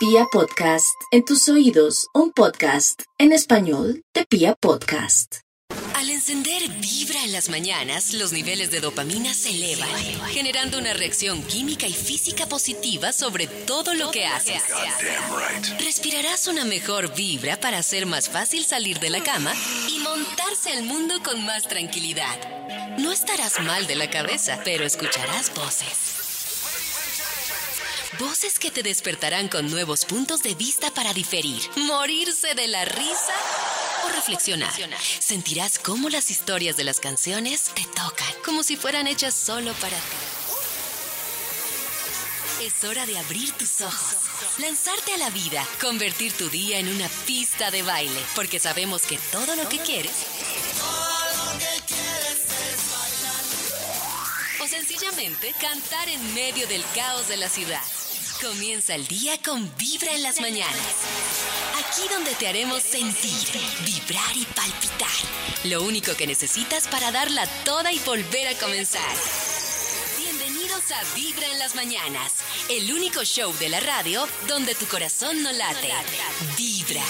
Pia Podcast, en tus oídos, un podcast en español de Pia Podcast. Al encender Vibra en las mañanas, los niveles de dopamina se elevan, generando una reacción química y física positiva sobre todo lo que haces. Respirarás una mejor vibra para hacer más fácil salir de la cama y montarse al mundo con más tranquilidad. No estarás mal de la cabeza, pero escucharás voces. Voces que te despertarán con nuevos puntos de vista para diferir, morirse de la risa o reflexionar. Sentirás cómo las historias de las canciones te tocan, como si fueran hechas solo para ti. Es hora de abrir tus ojos, lanzarte a la vida, convertir tu día en una pista de baile, porque sabemos que todo lo que quieres o sencillamente cantar en medio del caos de la ciudad. Comienza el día con Vibra en las mañanas. Aquí donde te haremos sentir, vibrar y palpitar. Lo único que necesitas para darla toda y volver a comenzar. Bienvenidos a Vibra en las mañanas, el único show de la radio donde tu corazón no late. Vibra.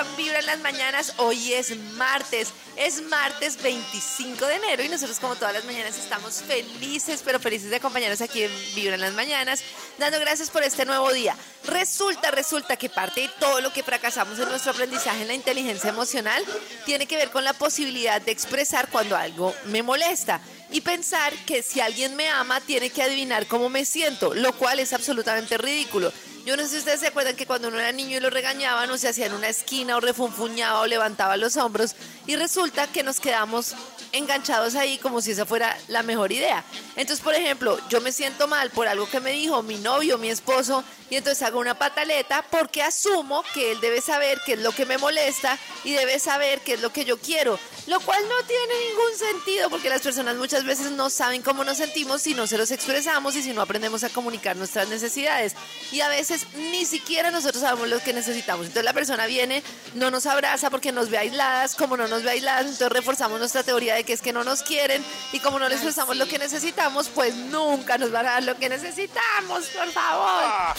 Escuchan las mañanas. Hoy es martes, es martes 25 de enero y nosotros como todas las mañanas estamos felices, pero felices de acompañarnos aquí en Vibra las mañanas, dando gracias por este nuevo día. Resulta, resulta que parte de todo lo que fracasamos en nuestro aprendizaje en la inteligencia emocional tiene que ver con la posibilidad de expresar cuando algo me molesta y pensar que si alguien me ama tiene que adivinar cómo me siento, lo cual es absolutamente ridículo. Yo no sé si ustedes se acuerdan que cuando uno era niño y lo regañaban o se hacía en una esquina o refunfuñaba o levantaba los hombros y resulta que nos quedamos enganchados ahí como si esa fuera la mejor idea. Entonces, por ejemplo, yo me siento mal por algo que me dijo mi novio, mi esposo, y entonces hago una pataleta porque asumo que él debe saber qué es lo que me molesta y debe saber qué es lo que yo quiero, lo cual no tiene ningún sentido porque las personas muchas veces no saben cómo nos sentimos si no se los expresamos y si no aprendemos a comunicar nuestras necesidades. Y a veces ni siquiera nosotros sabemos lo que necesitamos. Entonces la persona viene, no nos abraza porque nos ve aisladas, como no nos ve aisladas, entonces reforzamos nuestra teoría de que es que no nos quieren y como no les expresamos lo que necesitamos, pues nunca nos van a dar lo que necesitamos, por favor.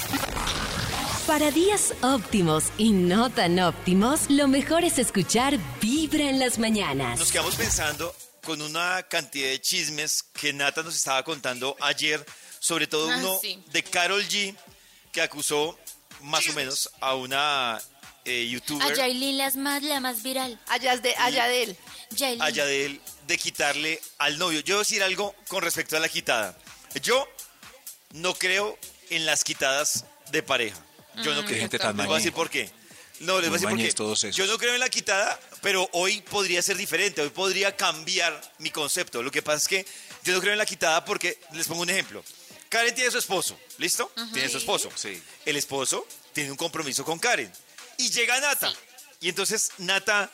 Para días óptimos y no tan óptimos, lo mejor es escuchar Vibra en las mañanas. Nos quedamos pensando con una cantidad de chismes que Nata nos estaba contando ayer, sobre todo Ah, uno sí. de Carol G, que acusó más o menos a una eh, A youtuber, Yailin la más, la más viral. Allá, de, allá de él. A de quitarle al novio. Yo voy a decir algo con respecto a la quitada. Yo no creo en las quitadas de pareja. Yo no Qué creo. gente tan Les voy a decir por qué. No, les voy a decir por qué. Yo no creo en la quitada, pero hoy podría ser diferente. Hoy podría cambiar mi concepto. Lo que pasa es que yo no creo en la quitada porque, les pongo un ejemplo. Karen tiene su esposo, ¿listo? Tiene su esposo. Sí. El esposo tiene un compromiso con Karen. Y llega Nata. Y entonces Nata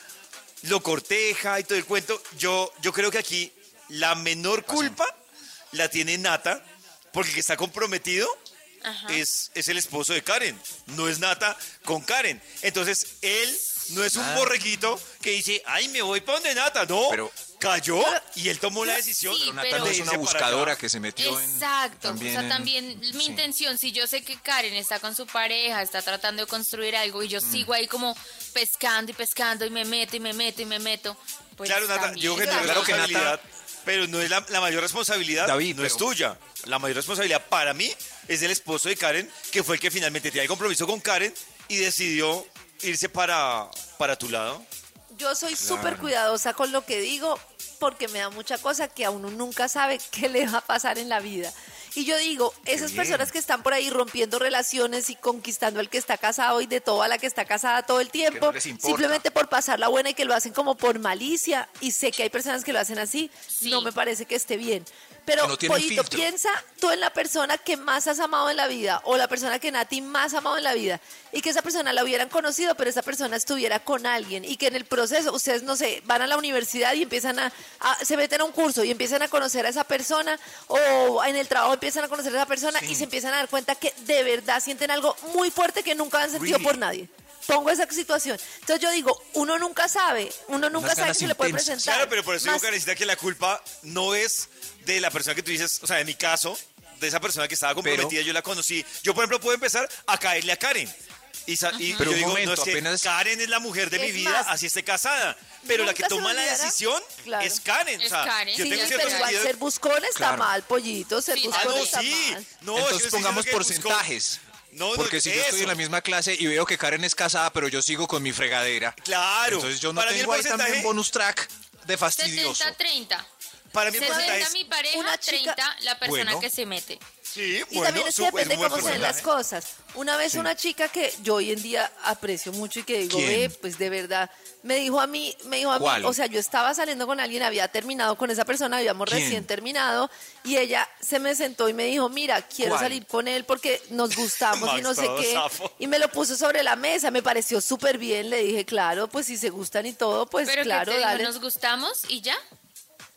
lo corteja y todo el cuento. Yo, yo creo que aquí la menor culpa la tiene Nata, porque el que está comprometido es, es el esposo de Karen, no es Nata con Karen. Entonces él no es un Ah. borreguito que dice, ay, me voy para donde Nata. No, Pero- cayó y él tomó la decisión. Sí, Pero Nata pero- no es una buscadora que se metió en. Exacto, o sea, en- también mi sí. intención, si yo sé que Karen está con su pareja, está tratando de construir algo y yo Mm. sigo ahí como pescando y pescando y me meto y me meto y me meto, pues claro, Nata, también. yo creo que Claro, que Nata- pero no es la, la mayor responsabilidad, David, no es tuya. La mayor responsabilidad para mí es del esposo de Karen, que fue el que finalmente tenía el compromiso con Karen y decidió irse para, para tu lado. Yo soy súper cuidadosa con lo que digo porque me da mucha cosa que a uno nunca sabe qué le va a pasar en la vida. Y yo digo, esas personas que están por ahí rompiendo relaciones y conquistando al que está casado y de toda la que está casada todo el tiempo, simplemente por pasar la buena y que lo hacen como por malicia, y sé que hay personas que lo hacen así, Sí. no me parece que esté bien. Pero, Que no tienen Pollito, filtro. piensa tú en la persona que más has amado en la vida o la persona que Nati más ha amado en la vida y que esa persona la hubieran conocido, pero esa persona estuviera con alguien y que en el proceso, ustedes, no sé, van a la universidad y empiezan a, a- se meten a un curso y empiezan a conocer a esa persona o en el trabajo empiezan a conocer a esa persona y se empiezan a dar cuenta que de verdad sienten algo muy fuerte que nunca han sentido Really? por nadie. Pongo esa situación. Entonces yo digo, uno nunca sabe, uno nunca Unas sabe se le puede presentar. Claro, pero por eso digo, Karencita, que la culpa no es de la persona que tú dices, o sea, en mi caso, de esa persona que estaba comprometida, yo la conocí. Yo, por ejemplo, puedo empezar a caerle a Karen. Y, sa- y Pero yo un digo, momento, no es que apenas- Karen es la mujer de mi Es vida, más, así esté casada. Pero la que nunca se toma la olvidará. decisión Claro. es Karen. o Es sea, Karen. yo Sí, tengo cierto pero igual sentido. ser buscón está Claro. mal, pollito, ser Sí, Ah, buscón no, está sí. mal. No, yo Entonces estoy pongamos diciendo que buscó- porcentajes. No, no, Porque si yo estoy eso. en la misma clase y veo que Karen es casada, pero yo sigo con mi fregadera. Claro. Entonces yo no Para mí el tengo ahí también bonus track de fastidioso. 70-30. Para mí el porcentaje 60 es... mi pareja, una chica- 30 la persona Bueno. que se mete. Sí, Y bueno, también es que depende cómo se ven las cosas. Una vez una chica que yo hoy en día aprecio mucho y que digo, ¿Quién? ve, pues de verdad, me dijo a mí, me dijo a mí, ¿Cuál? o sea, yo estaba saliendo con alguien, había terminado con esa persona, habíamos ¿Quién? recién terminado, y ella se me sentó y me dijo, mira, quiero ¿Cuál? salir con él porque nos gustamos y no sé qué. zafo. Y me lo puso sobre la mesa, me pareció súper bien, le dije, claro, pues si se gustan y todo, pues Pero claro, que te dijo, dale. nos gustamos y ya.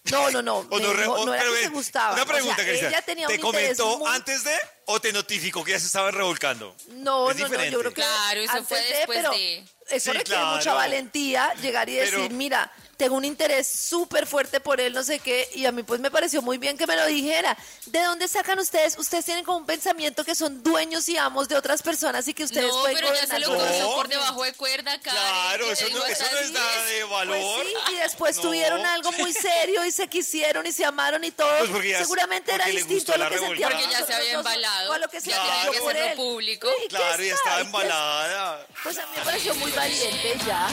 No, no, no, me no, re- dijo, o- no era que se ven, gustaban. Una o sea, pregunta, Cristian. ella tenía ¿Te un interés comentó muy- antes de o te notificó que ya se estaban revolcando? No, Es no, no, diferente. yo creo que Claro, eso antes fue de, después pero de- Eso Sí, requiere claro. mucha valentía llegar y decir, Pero- mira, tengo un interés súper fuerte por él, no sé qué, y a mí pues me pareció muy bien que me lo dijera. ¿De dónde sacan ustedes? Ustedes tienen como un pensamiento que son duenos y amos de otras personas y que ustedes no, pueden pero ya se lo gobernar No. por debajo de cuerda, Karen. Claro, eso no, eso no es nada 10. de valor. Pues sí, y después No. tuvieron algo muy serio y se quisieron y se amaron y todo. Pues porque ya- Seguramente era distinto a lo que revolcada. Porque ya se había embalado, o a lo que ya sentíamos tenía que por él. público. Sí, ¿qué Claro, ya estaba embalada. Pues a mí me pareció muy valiente ya.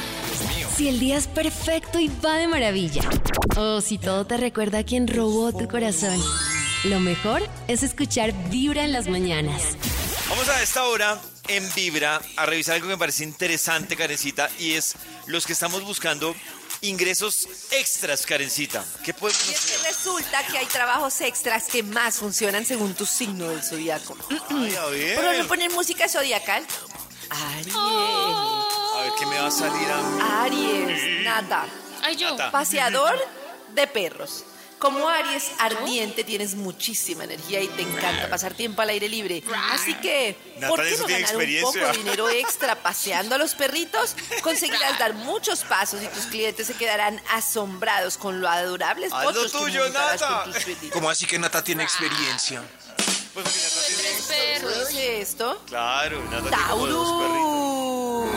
Si el día es perfecto y va de maravilla. O si todo te recuerda a quien robó tu corazón. Lo mejor es escuchar Vibra en las mañanas. Vamos a esta hora en Vibra a revisar algo que me parece interesante, Karencita, y es los que estamos buscando ingresos extras, Karencita. ¿Qué podemos Y es hacer? que resulta que hay trabajos extras que más funcionan según tu signo del zodiaco. Por ejemplo, poner música zodiacal. Aries. A ver qué me va a salir a mí. Aries, nada. Ay, yo. Nata. Paseador de perros. Como Aries ardiente tienes muchísima energía y te encanta pasar tiempo al aire libre. Así que, ¿por qué no ganar un poco de dinero extra paseando a los perritos? Conseguirás dar muchos pasos y tus clientes se quedarán asombrados con lo adorables Haz fotos tuyo, Nata. con tus perritos. ¿Cómo así que Nata tiene experiencia? Pues Nata tiene- Tres perros. ¿Qué es esto? Claro, Nata tiene. Taurus.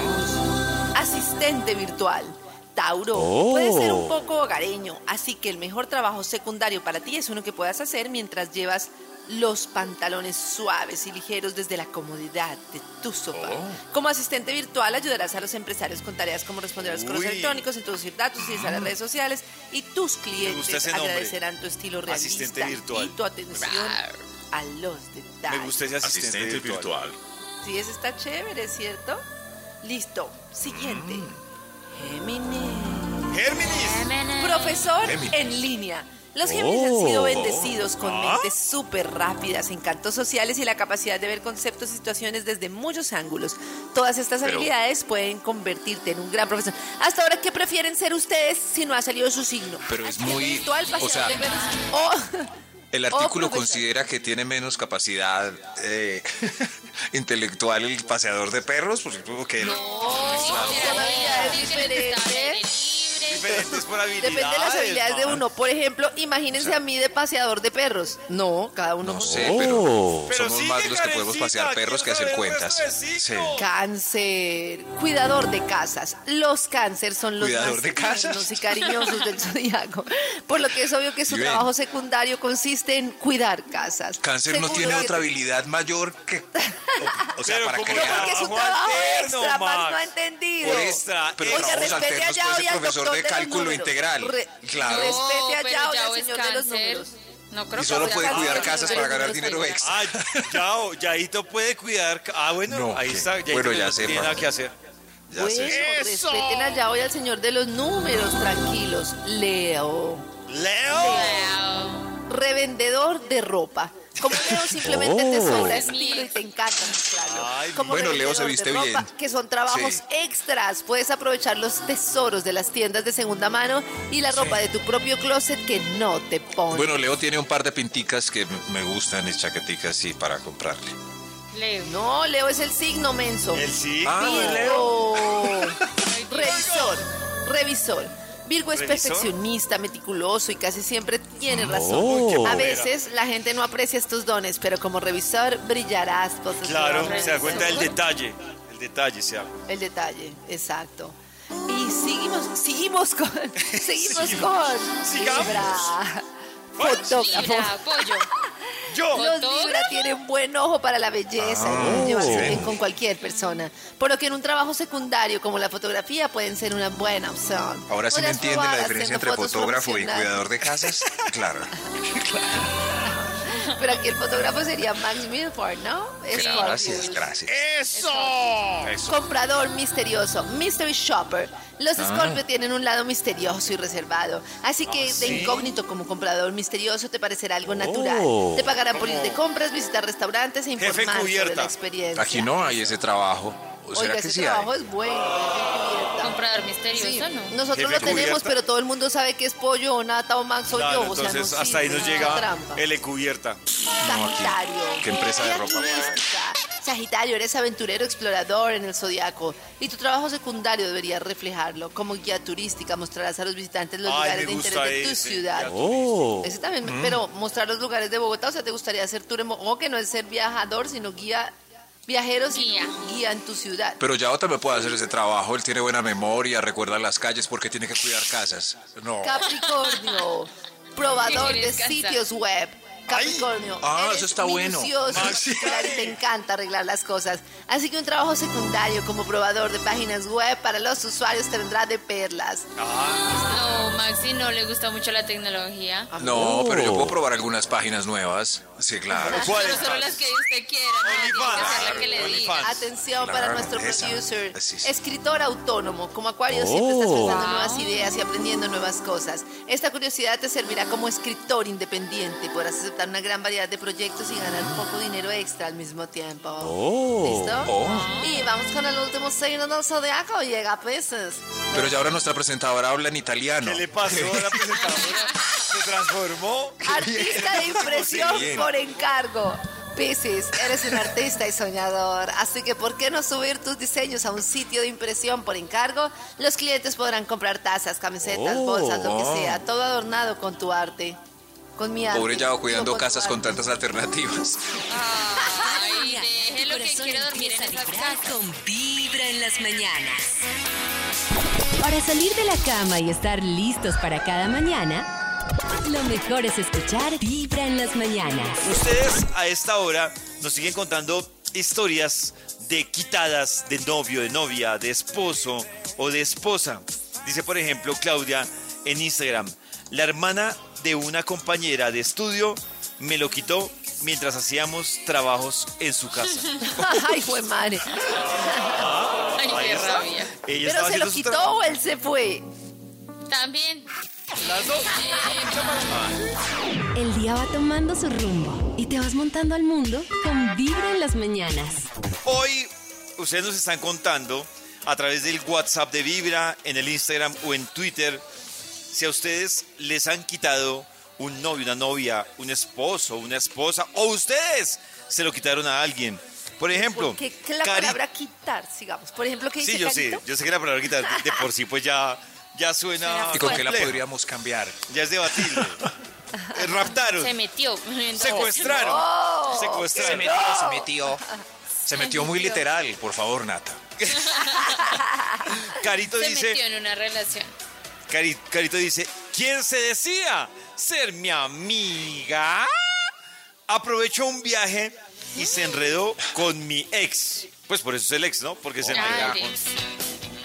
Asistente virtual. Tauro, puede ser un poco hogareño, así que el mejor trabajo secundario para ti es uno que puedas hacer mientras llevas los pantalones suaves y ligeros desde la comodidad de tu sofá. Como asistente virtual ayudarás a los empresarios con tareas como responder a los correos electrónicos, introducir datos, utilizar las redes sociales y tus clientes agradecerán tu estilo realista Asistente virtual. y tu atención a los detalles. Me gusta ese asistente, virtual. Sí, ese está chévere, ¿cierto? Listo. Siguiente. Géminis. Géminis. Profesor Géminis. en línea. Los Géminis han sido bendecidos con Ah. mentes súper rápidas, encantos sociales y la capacidad de ver conceptos y situaciones desde muchos ángulos. Todas estas Pero- habilidades pueden convertirte en un gran profesor. Hasta ahora, ¿qué prefieren ser ustedes si no ha salido su signo? Pero es muy- virtual, o sea- de perros, o- El o artículo considera que tiene menos capacidad eh, intelectual el paseador de perros, pues supongo que No. Diferentes por habilidades. Depende de las habilidades de uno. Por ejemplo, imagínense a mí de paseador de perros. No, cada uno. no sé, pero, Pero somos más los que podemos pasear perros que hacer cuentas. Sí. Cáncer, cuidador de casas. Los cáncer son los ¿Cuidador más de casas? y cariñosos del zodiaco. Por lo que es obvio que su Bien. trabajo secundario consiste en cuidar casas. Cáncer no tiene otra habilidad mayor que... O, o sea, Pero para como No, crear... porque es un Trabajo alterno, extra, Max Max. no ha entendido. Por extra, Pero Oiga, trabajos respete allá puede hoy al doctor cálculo números. integral. Re- Claro. Respete a Yao y Yao al es señor de los números. No creo Y solo puede cuidar casas para ganar dinero extra. Ah, Yao, Yaito puede cuidar. Ah, bueno, No, ahí está. Yaito Bueno, ya no sé, tiene nada que hacer. Ya bueno, sé. respeten a Yao y al señor de los números, tranquilos. Leo. Leo. Wow. Revendedor de ropa. Como Leo simplemente te Oh. sobra Es mi estilo y te encanta mostrarlo. Ay, Como bueno, Leo se viste ropa, bien. Que son trabajos Sí. extras. Puedes aprovechar los tesoros de las tiendas de segunda mano y la ropa de tu propio closet que no te pones. Bueno, Leo tiene un par de pinticas que me gustan y chaqueticas, sí, para comprarle. Leo. No, Leo es el signo menso. El sí. Ah, Virgo. Revisor. Revisor. Virgo es perfeccionista, meticuloso y casi siempre tiene razón. Oh. A veces la gente no aprecia estos dones, pero como revisor brillarás. Claro, se da cuenta del detalle. El detalle se da. El detalle, exacto. Y seguimos, seguimos con, seguimos con Sigamos. Libra. Fotógrafo. Mira, pollo. Yo. Los. Libra tienen buen ojo para la belleza y pueden llevarse bien con cualquier persona. Por lo que en un trabajo secundario como la fotografía pueden ser una buena opción. Ahora sí me Podrás entiende probar la diferencia haciendo entre fotos fotógrafo y profesionales. cuidador de casas. Claro. Pero aquí el fotógrafo sería Max Milford, ¿no? Gracias, gracias. ¡Eso! Comprador misterioso, mystery shopper. Los Ah. Scorpio tienen un lado misterioso y reservado. Así que de incógnito como comprador misterioso te parecerá algo natural. Oh. Te pagarán por ir de compras, visitar restaurantes e informar sobre cubierta. la experiencia. Aquí no hay ese trabajo. ¿O será Oiga, que ese sí trabajo hay? es bueno. cubierta. Comprador misterioso, Sí, ¿no? nosotros Jefe lo tenemos, cubierta. pero todo el mundo sabe que es pollo o nata o Max o Claro, yo. O sea, entonces no hasta ahí nos es llega trampa. el encubierta. Sagitario. ¿Qué empresa de ropa? Sagitario, eres aventurero, explorador en el zodiaco. Y tu trabajo secundario debería reflejarlo. Como guía turística, mostrarás a los visitantes los Ay, lugares me de interés de tu ese, ciudad. guía Ese también, Mm. pero mostrar los lugares de Bogotá, o sea, te gustaría ser tour en que no es ser viajador, sino guía, viajeros y Guía. guía en tu ciudad. Pero Yao también puede hacer ese trabajo. Él tiene buena memoria, recuerda las calles porque tiene que cuidar casas. No. Capricornio, probador de sitios web. Capricornio. Ah, eres eso está bueno. minucioso, Ah, te encanta arreglar las cosas. Así que un trabajo secundario como probador de páginas web para los usuarios te vendrá de perlas. No, Maxi no le gusta mucho la tecnología. No, pero yo puedo probar algunas páginas nuevas. Sí, claro. Pero solo las que usted quiera, no tiene que hacer la que le diga. Atención Claro, para nuestro esa. producer. Sí. Escritor autónomo. Como Acuario siempre estás pensando en Wow. nuevas ideas y aprendiendo nuevas cosas. Esta curiosidad te servirá como escritor independiente. Podrás aceptar una gran variedad de proyectos y ganar poco dinero extra al mismo tiempo. ¿Listo? Oh. Y vamos con el último signo del zodiaco. Llega Pisces. Pero ya ahora nuestra presentadora habla en italiano. ¿Qué le pasó a la presentadora? Se transformó. Artista de impresión por encargo. Pisces, eres un artista y soñador, así que ¿por qué no subir tus diseños a un sitio de impresión por encargo? Los clientes podrán comprar tazas, camisetas, bolsas, lo que sea, todo adornado con tu arte. Con mi arte. Pobre Yao cuidando no casas con tantas alternativas. Ay, déjelo que quiero dormir en empieza a esas vibrar casas. con Vibra en las mañanas. Para salir de la cama y estar listos para cada mañana, lo mejor es escuchar Vibra en las mañanas. Ustedes a esta hora nos siguen contando historias de quitadas de novio, de novia, de esposo o de esposa. Dice, por ejemplo, Claudia en Instagram, la hermana de una compañera de estudio me lo quitó mientras hacíamos trabajos en su casa. Ay, fue madre. Ay, qué rabia. Ella Pero se lo quitó o él se fue. También. Las dos. El día va tomando su rumbo y te vas montando al mundo con Vibra en las mañanas. Hoy ustedes nos están contando a través del WhatsApp de Vibra, en el Instagram o en Twitter, si a ustedes les han quitado un novio, una novia, un esposo, una esposa, o ustedes se lo quitaron a alguien. Por ejemplo, ¿Qué la Cari- palabra quitar, sigamos. Por ejemplo, ¿qué dice Sí, yo sé, Carito? yo sé que la palabra quitar de, de por sí pues ya, ya suena... ¿Y con qué la podríamos cambiar? Ya es debatible. Eh, Raptaron, Se metió. secuestraron, Oh, secuestraron. metió, se metió. Se metió muy literal, por favor, Nata. Carito Se dice... metió en una relación. Cari- Carito dice, ¿quién se decía ser mi amiga? Aprovechó un viaje y se enredó con mi ex. Pues por eso es el ex, ¿no? Porque se enredó con...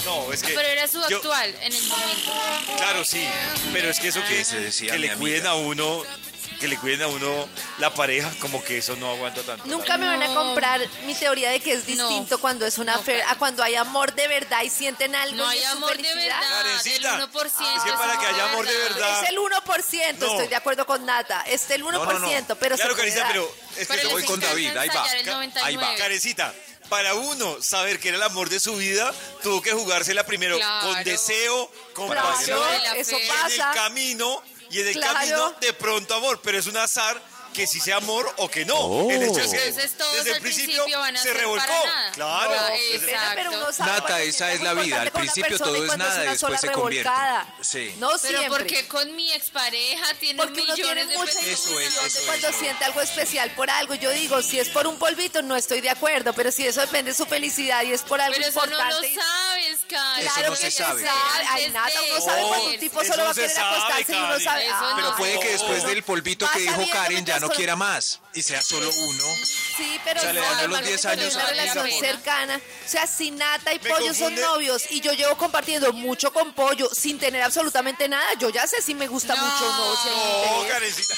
No, es que. Pero era su yo- actual en el momento. Claro, sí. Pero es que eso que, se decía que le amiga. cuiden a uno, que le cuiden a uno la pareja, como que eso no aguanta tanto. Nunca me van a No. comprar mi teoría de que es No. distinto cuando es una No, Karen. a cuando hay amor de verdad y sienten algo. No y hay es su amor de felicidad. verdad. Karencita, El 1%. es que para que haya amor de verdad- Es el 1%, No. estoy de acuerdo con Nata. Es el 1%, pero Claro, puede Carita, dar. pero es que Pero eso voy con encanta David, ahí va. ensayar el Ca- 99. ahí va. Carecita, para uno saber que era el amor de su vida, tuvo que jugársela primero Claro. con deseo, con Claro, pasión, eso fe. en pasa. el camino y en el Claro. camino de pronto amor, pero es un azar que si sea amor o que no. El hecho es que Entonces todos desde el principio, principio van a se revolcó. nada. Claro. No, pero sabe Nata, esa es la vida. Al importante principio todo y es nada, una después se convierte. Sí. No Pero siempre. porque con mi expareja tiene Porque uno tiene millones de mucha. Eso es, eso es, cuando no. siente algo especial por algo. Yo digo, si es por un polvito, no estoy de acuerdo, pero si eso depende de su felicidad y es por algo Pero eso no lo importante. y- sabes, Karen. Eso Claro no que se sabe. Ay, Nata, uno sabe No, cuando un tipo eso solo va no a querer sabe, acostarse y uno Karen. sabe. Eso Ay, Pero no. puede que después del polvito que dijo Karen ya ya no quiera más y sea solo uno. Sí, pero O sea, le dan a los normalmente 10 cuando hay años una relación cercana. O sea, si Nata y Me Pollo son novios y yo llevo compartiendo mucho con Pollo sin tener absolutamente nada, yo ya sé si me gusta No. mucho o no. si No. Karencita.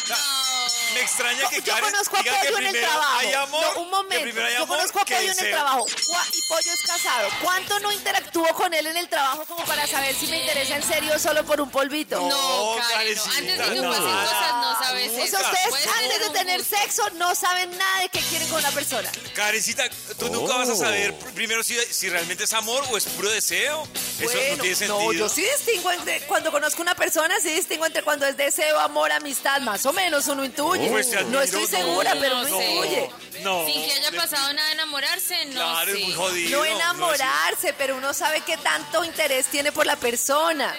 Me extraña que yo Karen conozco a diga que Pollo en el primero trabajo. hay amor, no, un que momento. primero hay Yo amor conozco a que Pollo en el deseo. trabajo. Gua- Y Pollo es casado. ¿Cuánto no interactúo con él en el trabajo como para saber si me interesa en serio o solo por un polvito? No, No, Karen, no. Karencita, Antes de que no. pasen cosas no sabes O sea, ustedes Puede antes de tener sexo no saben nada de qué quieren con una persona. Karencita, tú nunca vas a saber pr- primero si, si realmente es amor o es puro deseo. Eso no Bueno, tiene sentido. no, yo sí distingo entre cuando conozco una persona, sí distingo entre cuando es deseo, amor, amistad, más o menos uno intuye. Pues no estoy no, segura, pero no. No. Sin que haya pasado nada de enamorarse, no Claro, es muy jodido. No enamorarse, pero uno sabe qué tanto interés tiene por la persona.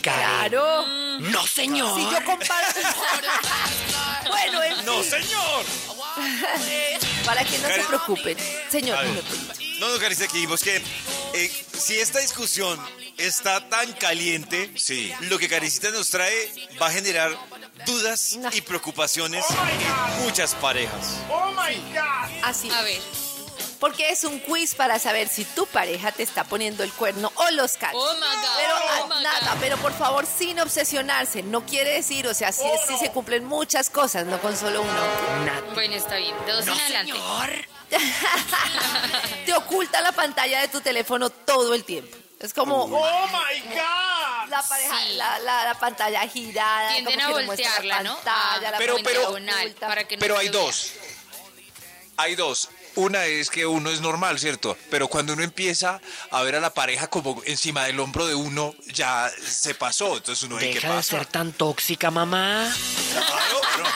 Claro. No, señor. Si yo comparo. bueno, en No, señor. para que no se Karen- preocupen. Señor, dime, Polito. No, no, que dijimos que eh, si esta discusión está tan caliente, Sí. lo que Karencita nos trae va a generar dudas No. y preocupaciones en muchas parejas. así. A ver. Porque es un quiz para saber si tu pareja te está poniendo el cuerno o los cachos. Oh my God. Pero oh my nada, God. pero por favor sin obsesionarse. No quiere decir, o sea, si, si se cumplen muchas cosas, no con solo uno. Bueno, está bien. Dos en adelante. Te oculta la pantalla de tu teléfono todo el tiempo. Es como Oh my God. La pareja, Sí. la, la- la pantalla girada. Tienden como a que no muestra voltearla, la ¿no? pantalla, Ah, la Pero- oculta. para que no Pero hay vea. dos. Hay dos. Una es que uno es normal, ¿cierto? Pero cuando uno empieza a ver a la pareja como encima del hombro de uno, ya se pasó. Entonces uno, "Ey, ¿qué Deja de pasa? ser tan tóxica, mamá. Claro, claro.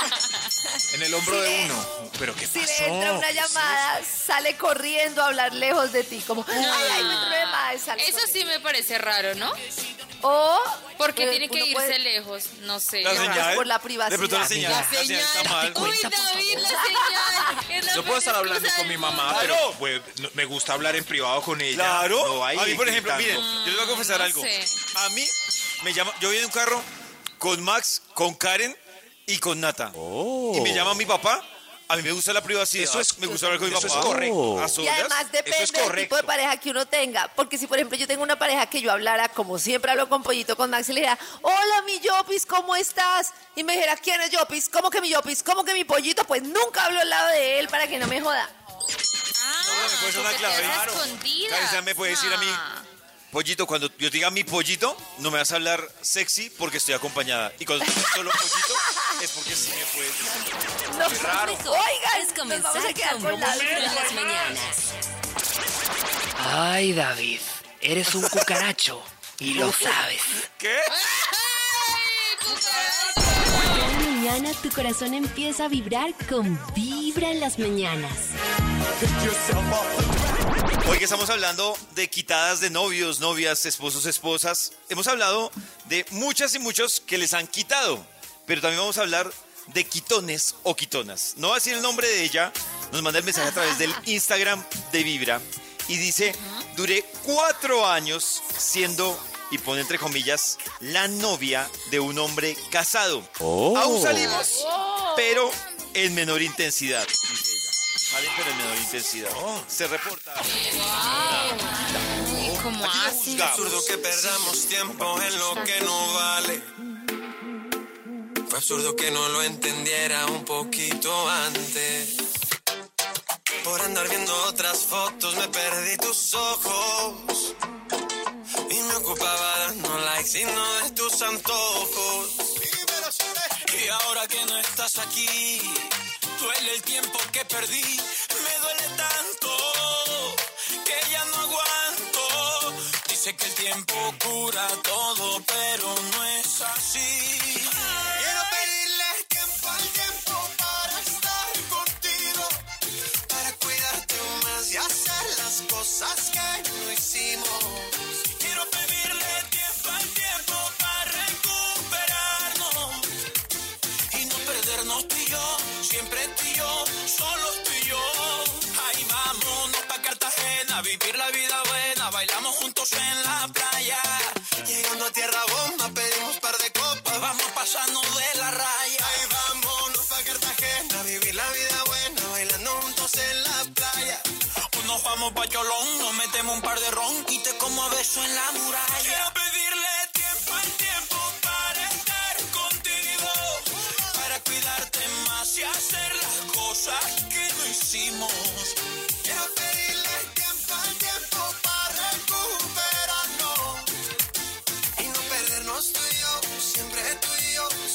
En el hombro Sí. de uno. ¿Pero qué Si pasó? le entra una llamada, sale corriendo a hablar lejos de ti, como, ay, ay, me entró de mal", sale Eso corriendo. sí me parece raro, ¿no? O Porque eh, tiene que irse puede- lejos. No sé. La señal. por la privacidad. De pronto la señal. La La señal está mal. Uy, David, la señal. Yo puedo estar hablando con mi mamá, pero pues, no- me gusta hablar en privado con ella. Claro. No ahí a mí, por ejemplo, gritando. miren, yo les voy a confesar no algo. sé. A mí me llama, yo voy en un carro con Max, con Karen y con Nata. Y me llama mi papá. A mí me gusta la privacidad. Eso es- me gusta hablar con mi eso es papá. correcto. Y además depende es del tipo de pareja que uno tenga. Porque si, por ejemplo, yo tengo una pareja que yo hablara, como siempre hablo con Pollito, con Max, y le dijera, hola, mi Yopis, ¿cómo estás? Y me dijera, ¿quién es Yopis? ¿Cómo que mi Yopis? ¿Cómo que mi Pollito? Pues nunca hablo al lado de él para que no me joda. Ah, No, me puede sonar porque te clave. Claro. me puede decir a mí, Ah. Pollito, cuando yo diga mi pollito, no me vas a hablar sexy porque estoy acompañada. Y cuando digas solo pollito, es porque sí me puedes decir. No. Mejor Oigan, es vamos a comenzar quedar con con la las mañanas. Ay, David, eres un cucaracho y lo sabes. ¿Qué? ¡Ay, cucaracha! Mañana tu corazón empieza a vibrar con Vibra en las mañanas. Hoy que estamos hablando de quitadas de novios, novias, esposos, esposas, hemos hablado de muchas y muchos que les han quitado, pero también vamos a hablar de quitones o quitonas. No va a decir el nombre de ella, nos manda el mensaje a través del Instagram de Vibra y dice, duré cuatro años siendo, y pone entre comillas, la novia de un hombre casado. Aún salimos, pero en menor intensidad, dice ella. Salen, pero en menor intensidad. Se reporta. ¿Y ¿Cómo Aquí no absurdo que perdamos tiempo en lo que no vale. Fue absurdo que no lo entendiera un poquito antes. Por andar viendo otras fotos me perdí tus ojos. Y me ocupaba dando likes y no de tus antojos. Y ahora que no estás aquí, duele el tiempo que perdí. Me duele tanto que ya no aguanto. Dice que el tiempo cura todo, pero no es así. Quiero pedirle tiempo al tiempo para estar contigo, para cuidarte más y hacer las cosas que no hicimos. Tierra bomba, pedimos par de copas, vamos pasando de la raya. Ay, vámonos pa' Cartagena, vivir la vida buena, bailando juntos en la playa. Nos vamos pa' Cholón, nos metemos un par de ron y te como a beso en la muralla.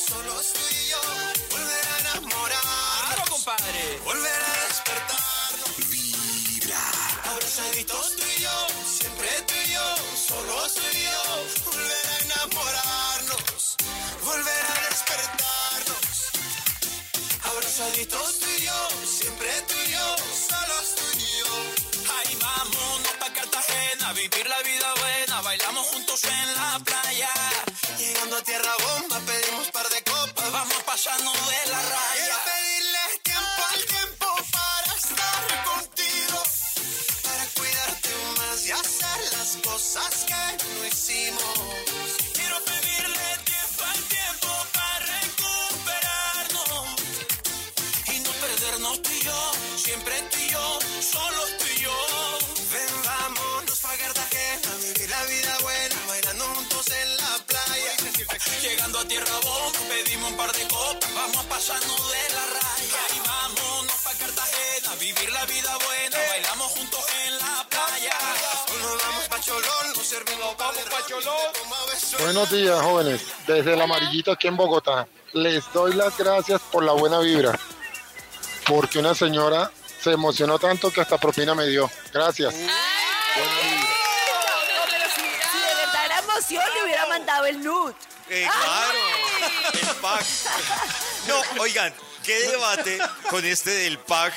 Y yo, solos tú y yo, volver a enamorarnos, compadre, volver a despertarnos, vibra, abrazaditos tú y yo, siempre tú y yo, solos tú y yo, volver a enamorarnos, volver a despertarnos, abrazaditos tú y yo, siempre tú y yo, solos tú y yo. Ay, vámonos pa' Cartagena, vivir la vida buena, bailamos juntos en la playa. Llegando a tierra bomba, pasando de la raya. Y vámonos pa' Cartagena, vivir la vida buena, bailamos juntos en la playa. Nos vamos pa' Cholón, nos servimos pa' Cholón. Buenos días, jóvenes. Desde el amarillito aquí en Bogotá. Les doy las gracias por la buena vibra. Porque una señora se emocionó tanto que hasta propina me dio. Gracias. No, pero si, si de verdad era emoción, le hubiera mandado el nude. Eh, claro, el pack. No, oigan, qué debate con este del pack.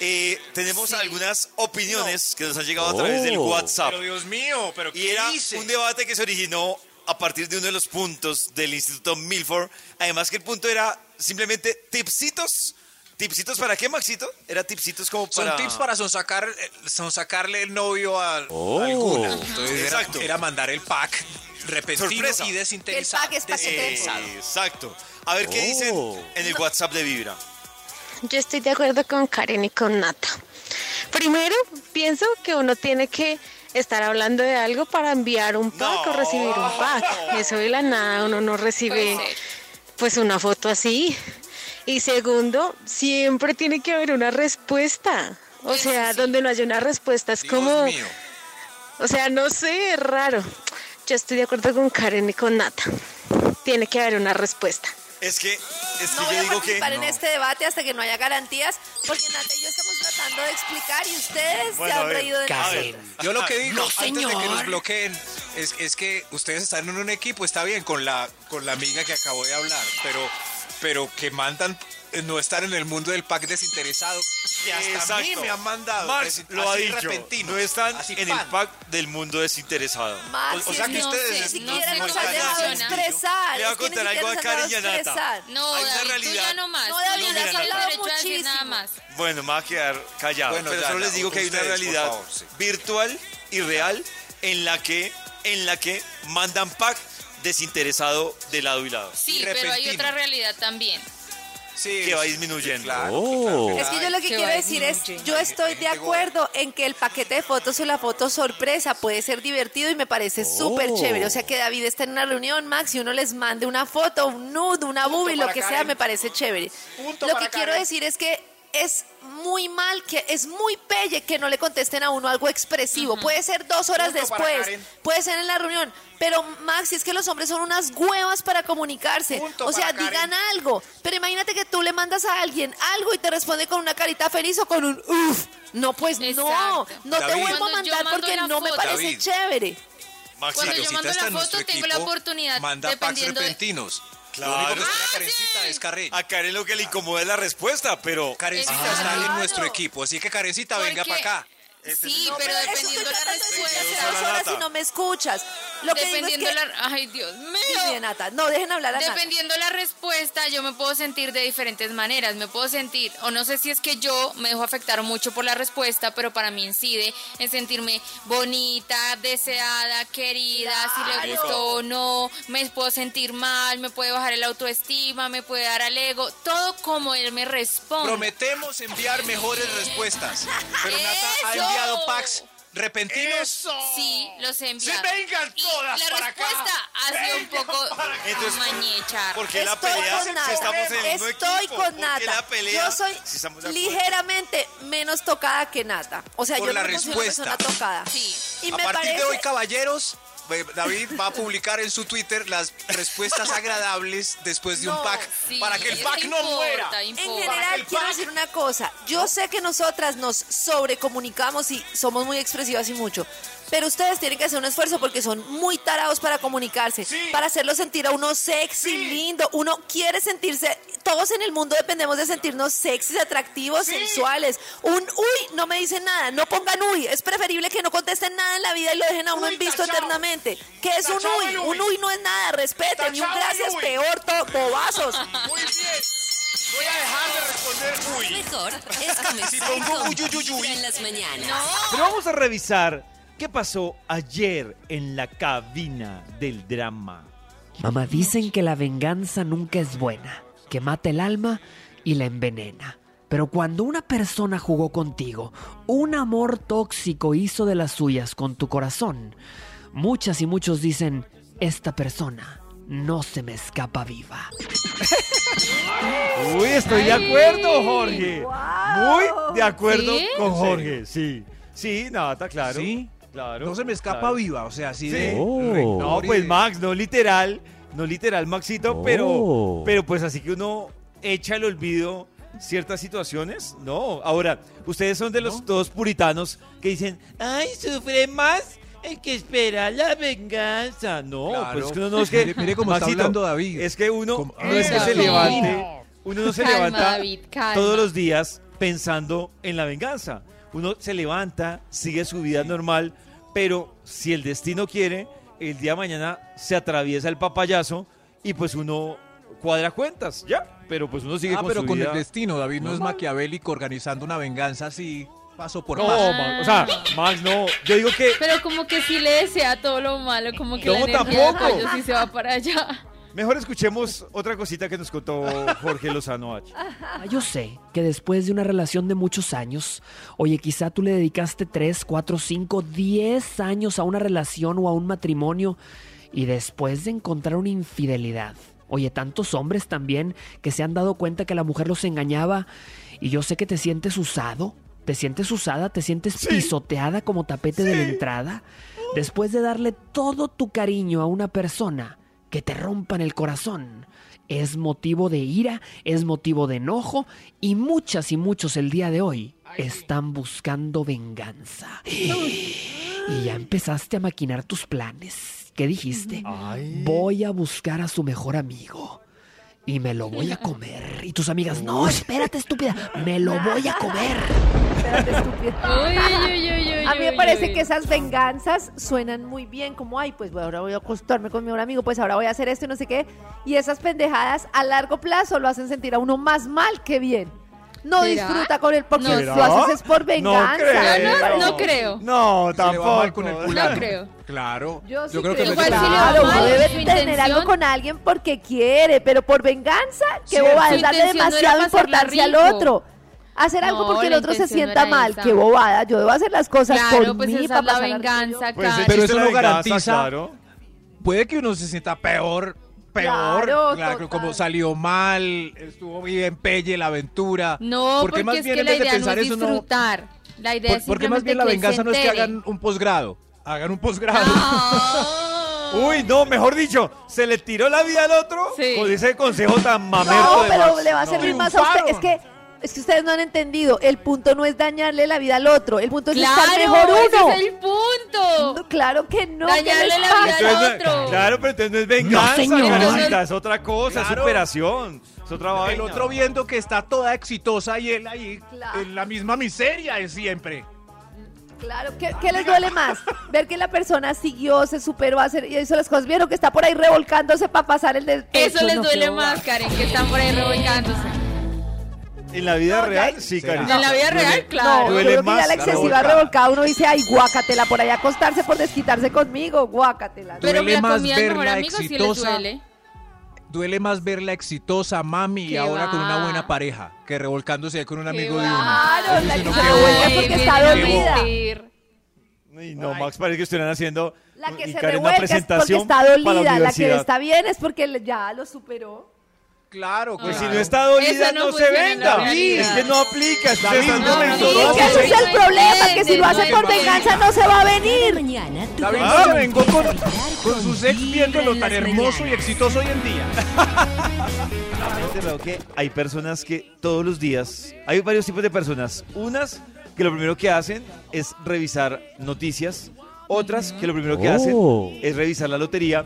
Eh, tenemos algunas opiniones que nos han llegado a través del WhatsApp. Pero Dios mío, pero Y ¿qué era dice? un debate que se originó a partir de uno de los puntos del Instituto Milford. Además que el punto era simplemente tipsitos. ¿Tipsitos para qué, Maxito? Era tipsitos como Son para... tips para sonsacar, eh, sonsacarle el novio a, a alguna. Entonces era, Exacto. era mandar el pack repentino Sorpresa. y desinteresado. El pack es pa' que te- desinteresado. Exacto. A ver qué dicen en el WhatsApp de Vibra. Yo estoy de acuerdo con Karen y con Nata. Primero, pienso que uno tiene que estar hablando de algo para enviar un pack o recibir un pack. Eso de la nada uno no recibe pues una foto así. Y segundo, siempre tiene que haber una respuesta. O sea, sí. donde no haya una respuesta es Dios como, mío. o sea, no sé, es raro. Yo estoy de acuerdo con Karen y con Nata. Tiene que haber una respuesta. Es que, es que No voy yo a digo que... participar en este debate hasta que no haya garantías, porque Nata y yo estamos tratando de explicar y ustedes Bueno, se han reído de Karen. nosotros. Yo lo que digo No, antes de que señor. nos bloqueen es, es que ustedes están en un equipo, está bien con la, con la amiga que acabo de hablar, pero, pero que mandan no estar en el mundo del pack desinteresado. Que hasta a mí Exacto. me han mandado. Desin- lo ha dicho. repentino, no están así, en pan. el pack del mundo desinteresado. Max, O- o sea que ustedes ni no siquiera sé nos han dejado expresar. Le voy a contar algo a Karen y a Nata. No, Hay una David, tú realidad. ya no más. No, David, no has hablado muchísimo. nada más. Bueno, me va a quedar callado. Bueno, pero ya, solo ya, les digo que hay una realidad favor, sí. virtual y real en la que, en la que mandan pack desinteresado de lado y lado. Sí, Y pero hay otra realidad también. Sí, que va sí, disminuyendo. claro, Oh. claro. Es que yo lo que quiero decir es, yo estoy de acuerdo en que el paquete de fotos o la foto sorpresa puede ser divertido y me parece súper chévere. O sea, que David está en una reunión, Max, y uno les mande una foto, un nude, una boobie, lo que sea, me parece chévere. Punto Lo que quiero decir es que es muy mal, que es muy pelle que no le contesten a uno algo expresivo. Puede ser dos horas Punto después, puede ser en la reunión. Pero, Max, es que los hombres son unas huevas para comunicarse. Punto o sea, Karen. digan algo. Pero imagínate que tú le mandas a alguien algo y te responde con una carita feliz o con un uff. No, pues no. Exacto. No te David. vuelvo a mandar porque no me parece David. chévere. Maxi, Cuando yo mando la foto, tengo la oportunidad, Manda packs de- repentinos. Claro. Lo único que Ah, espera Karencita es Karen. A Karen lo que le incomoda es la respuesta, pero Karencita está en nuestro equipo, así que Karencita, venga para acá. Sí, No, pero dependiendo la hace respuesta. dos horas Nata. y no me escuchas. Lo que Dependiendo digo es que... la... Ay, Dios mío. Sí, Nata. No, dejen hablar a Nata. Dependiendo la respuesta, yo me puedo sentir de diferentes maneras. Me puedo sentir, o no sé si es que yo me dejo afectar mucho por la respuesta, pero para mí incide en sentirme bonita, deseada, querida, si le gustó o no. Me puedo sentir mal, me puede bajar el autoestima, me puede dar al ego. Todo como él me responde. Prometemos enviar mejores respuestas. Pero Nata ha. Enviado packs repentinos. Sí, los he enviado. Sí, vengan Y todas la para acá. respuesta ha sido un poco Entonces, mañechar. ¿por qué la Estoy pelea con si Nata. estamos en el mismo Estoy equipo? con ¿Por qué Nata. la pelea Yo soy si ligeramente menos tocada que Nata. O sea, Por yo la no me considero una respuesta. persona tocada. Sí. Y a me partir parece... de hoy, caballeros, David va a publicar en su Twitter las respuestas agradables después de No, un pack Sí, para que el pack no importa, muera. En general, quiero decir una cosa. Yo sé que nosotras nos sobrecomunicamos y somos muy expresivas y mucho. Pero ustedes tienen que hacer un esfuerzo porque son muy tarados para comunicarse, para hacerlo sentir a uno sexy, lindo. Uno quiere sentirse, todos en el mundo dependemos de sentirnos sexys, atractivos, sensuales. Un uy, no me dicen nada, no pongan uy. Es preferible que no contesten nada en la vida y lo dejen a uno en visto eternamente. ¿Qué es un uy? uy. Un uy no es nada, respeten. Y un gracias uy. peor, bobazos. Muy bien. Voy a dejar de responder uy. Mejor es comenzar Si pongo con uy, uy, uy, uy. En las mañanas. Pero vamos a revisar qué pasó ayer en la cabina del drama. Mamá, dicen que la venganza nunca es buena, que mata el alma y la envenena. Pero cuando una persona jugó contigo, un amor tóxico hizo de las suyas con tu corazón, muchas y muchos dicen, esta persona no se me escapa viva. Uy, estoy de acuerdo, Jorge. Muy de acuerdo ¿Sí? con ¿En Jorge, sí. Sí, Nata, claro. Sí. Claro. No se me escapa claro. viva, o sea, así Sí. de. No, pues Max, no literal, no literal, Maxito, pero, Oh. pero pues así que uno echa el olvido ciertas situaciones, no. Ahora, ustedes son de los todos puritanos que dicen, ay, sufre más el que espera la venganza. No, Claro. pues es que uno no es que... Mire- mire cómo está hablando David. Es que uno no es que se levante, uno no se Calma, levanta David, todos los días pensando en la venganza. Uno se levanta, sigue su vida normal, pero si el destino quiere, el día de mañana se atraviesa el papayazo y pues uno cuadra cuentas, ¿ya? Pero pues uno sigue Ah, con pero su con vida. el destino, David no es maquiavélico organizando una venganza así, paso por No, paso. Max, o sea, Max, no. Yo digo que Pero como que sí le desea todo lo malo, como que No, la energía de tampoco. pollo sí se va para allá. Mejor escuchemos otra cosita que nos contó Jorge Lozano H. Ah, Yo sé que después de una relación de muchos años, oye, quizá tú le dedicaste 3, 4, 5, 10 años a una relación o a un matrimonio y después de encontrar una infidelidad. Oye, tantos hombres también que se han dado cuenta que la mujer los engañaba y yo sé que te sientes usado, te sientes usada, te sientes pisoteada como tapete de la entrada. Después de darle todo tu cariño a una persona, que te rompan el corazón. Es motivo de ira, es motivo de enojo y muchas y muchos el día de hoy están buscando venganza. Y ya empezaste a maquinar tus planes. ¿Qué dijiste? Voy a buscar a su mejor amigo. Y me lo voy a comer. Y tus amigas, no, espérate, estúpida. Me lo voy a comer. Espérate, estúpida. Uy, uy, uy, uy, A mí me parece que esas venganzas suenan muy bien, como, ay, pues ahora voy a acostarme con mi mejor amigo, pues ahora voy a hacer esto y no sé qué. Y esas pendejadas a largo plazo lo hacen sentir a uno más mal que bien. no ¿Será? disfruta con él porque No. lo haces es por venganza. Yo no, no creo. No, tampoco. con el No culano. creo. Claro. Yo, sí creo que Igual si le va Claro, mal, uno debe su tener intención- algo con alguien porque quiere, pero por venganza, qué Cierto. bobada, Su darle intención no era demasiada pasarla importancia al rico. otro. Hacer algo No, porque el otro se no sienta mal, esa. qué bobada. Yo debo hacer las cosas Claro, por pues mí esa para es la pasarla rico venganza. Pues. Pero eso no garantiza- claro. Puede que uno se sienta peor, peor. Claro, Claro, como salió mal, estuvo bien pelle la aventura. No, ¿Por qué porque más es bien que la vez de idea no pensar es eso no- disfrutar. La idea Por- es porque más bien la venganza no es que hagan un posgrado. Hagan un posgrado. No. Uy, no, mejor dicho, se le tiró la vida al otro Sí. con ese consejo tan mamerto No, de pero le va a No. servir más a usted. Es que, es que ustedes no han entendido. El punto no es dañarle la vida al otro. El punto es estar Claro, mejor uno. ese es el punto. No, claro que no. ¿qué Dañarle la vida al Entonces, no- otro. claro, pero entonces no es venganza, señor. Karencita, es otra cosa, es superación, es otra vaina. El otro viendo que está toda exitosa y él ahí Claro. en la misma miseria de siempre. Claro, ¿qué, qué les duele más? Ver que la persona siguió, se superó a hacer y hizo las cosas bien o que está por ahí revolcándose para pasar el del Eso les No, duele más, Karen, que están por ahí revolcándose. En la vida No, real, sí. Karencita. En la vida real, No, claro. yo Duele más la excesiva revolcada. revolcada uno dice, ay, guácatela, por ahí a acostarse por desquitarse conmigo, guácatela. Pero Duele la más comida al mejor verla amigo sí les exitosa. duele. Duele más verla exitosa, mami, y ¿Qué ahora con una va? buena pareja que revolcándose con un ¿Qué amigo de va? uno. Claro, la que se no revuelve quedó. porque está dolida. Ay, no, Max, parece que estuvieran haciendo La que y se Karen una revuelca es porque presentación está dolida, la que está bien es porque ya lo superó. Claro, Pues claro. si no está dolida, no no, se venda. Es que no aplica, es que David, no, ese es el problema, que si lo hace por venganza no se va a venir. mañana David se vengó con, con sus ex viéndolo tan hermoso y exitoso hoy en día. Que hay personas que todos los días, hay varios tipos de personas. Unas que lo primero que hacen es revisar noticias, otras que lo primero que Oh. hacen es revisar la lotería,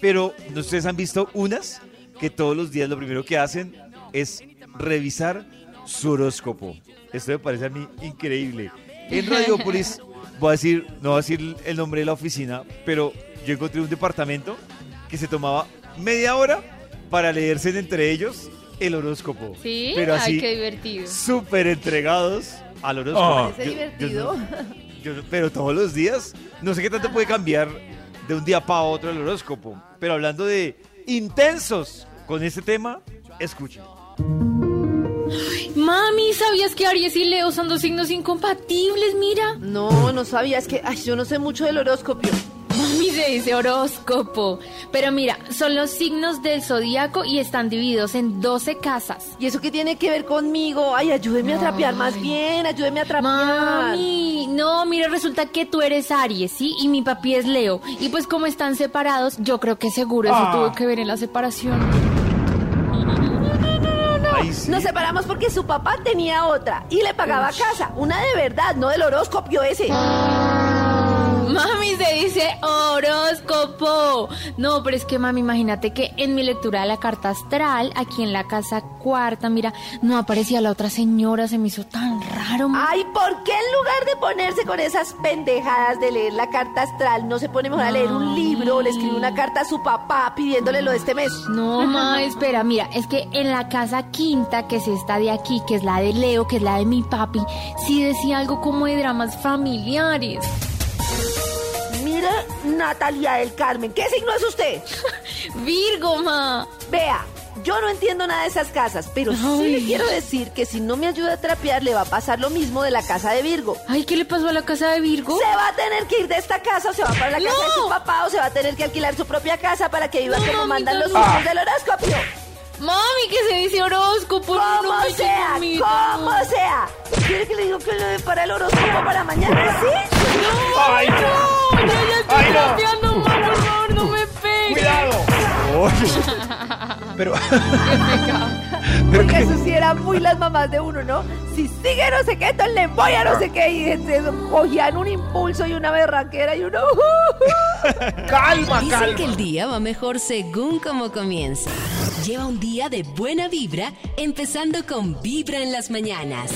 pero ¿no ustedes han visto unas que todos los días lo primero que hacen es revisar su horóscopo. Esto me parece a mí increíble. En Radiopolis, voy a decir, no voy a decir el nombre de la oficina, pero yo encontré un departamento que se tomaba media hora para leerse entre ellos el horóscopo. ¿Sí? Pero así, Ay, qué divertido. súper entregados al horóscopo. Parece Yo- yo divertido. no- yo pero todos los días, no sé qué tanto puede cambiar de un día para otro el horóscopo. Pero hablando de intensos con este tema, escuchen. Mami, ¿sabías que Aries y Leo son dos signos incompatibles? Mira. No, no sabía, es que ay, yo no sé mucho del horóscopo. Mami se dice horóscopo. Pero mira, son los signos del zodíaco y están divididos en 12 casas. ¿Y eso qué tiene que ver conmigo? Ay, ayúdeme a trapear más bien, ayúdeme a trapear. Mami, no, mira, resulta que tú eres Aries, ¿sí? Y mi papi es Leo. Y pues como están separados, yo creo que seguro eso Ah. tuvo que ver en la separación. Ay, sí. Nos separamos porque su papá tenía otra y le pagaba casa. Una de verdad, no del horóscopo ese. Mami se dice horóscopo. No, pero es que mami, imagínate que en mi lectura de la carta astral, aquí en la casa cuarta, mira, no aparecía la otra señora, se me hizo tan raro. mami. Ay, ¿por qué en lugar de ponerse con esas pendejadas de leer la carta astral, no se pone mejor a leer un libro o le escribe una carta a su papá pidiéndole lo de este mes? No, ma, espera, mira, es que en la casa quinta, que es esta de aquí, que es la de Leo, que es la de mi papi, sí decía algo como de dramas familiares. Mire, Natalia del Carmen, ¿qué signo es usted? Virgo, ma. Vea, yo no entiendo nada de esas casas, pero sí Ay. le quiero decir que si no me ayuda a trapear, le va a pasar lo mismo de la casa de Virgo. Ay, ¿qué le pasó a la casa de Virgo? Se va a tener que ir de esta casa o se va para la casa de su papá o se va a tener que alquilar su propia casa para que viva No, como mamita, mandan los no. del horóscopo. Mami, que se dice horóscopo. no, Como me sea, como no. sea. ¿Quiere que le diga que le para el horóscopo para mañana? ¿Sí? ¡Ay, No, yo ya estoy Ay, no. trapeando, ma, por favor, no me pegues. ¡Cuidado! Pero, Porque eso sí eran muy las mamás de uno, ¿no? Si sigue no sé qué, entonces le voy a no sé qué. Y eso, cogían un impulso y una berraquera y uno... calma, Dicen que el día va mejor según como comienza. Lleva un día de buena vibra, empezando con Vibra en las mañanas.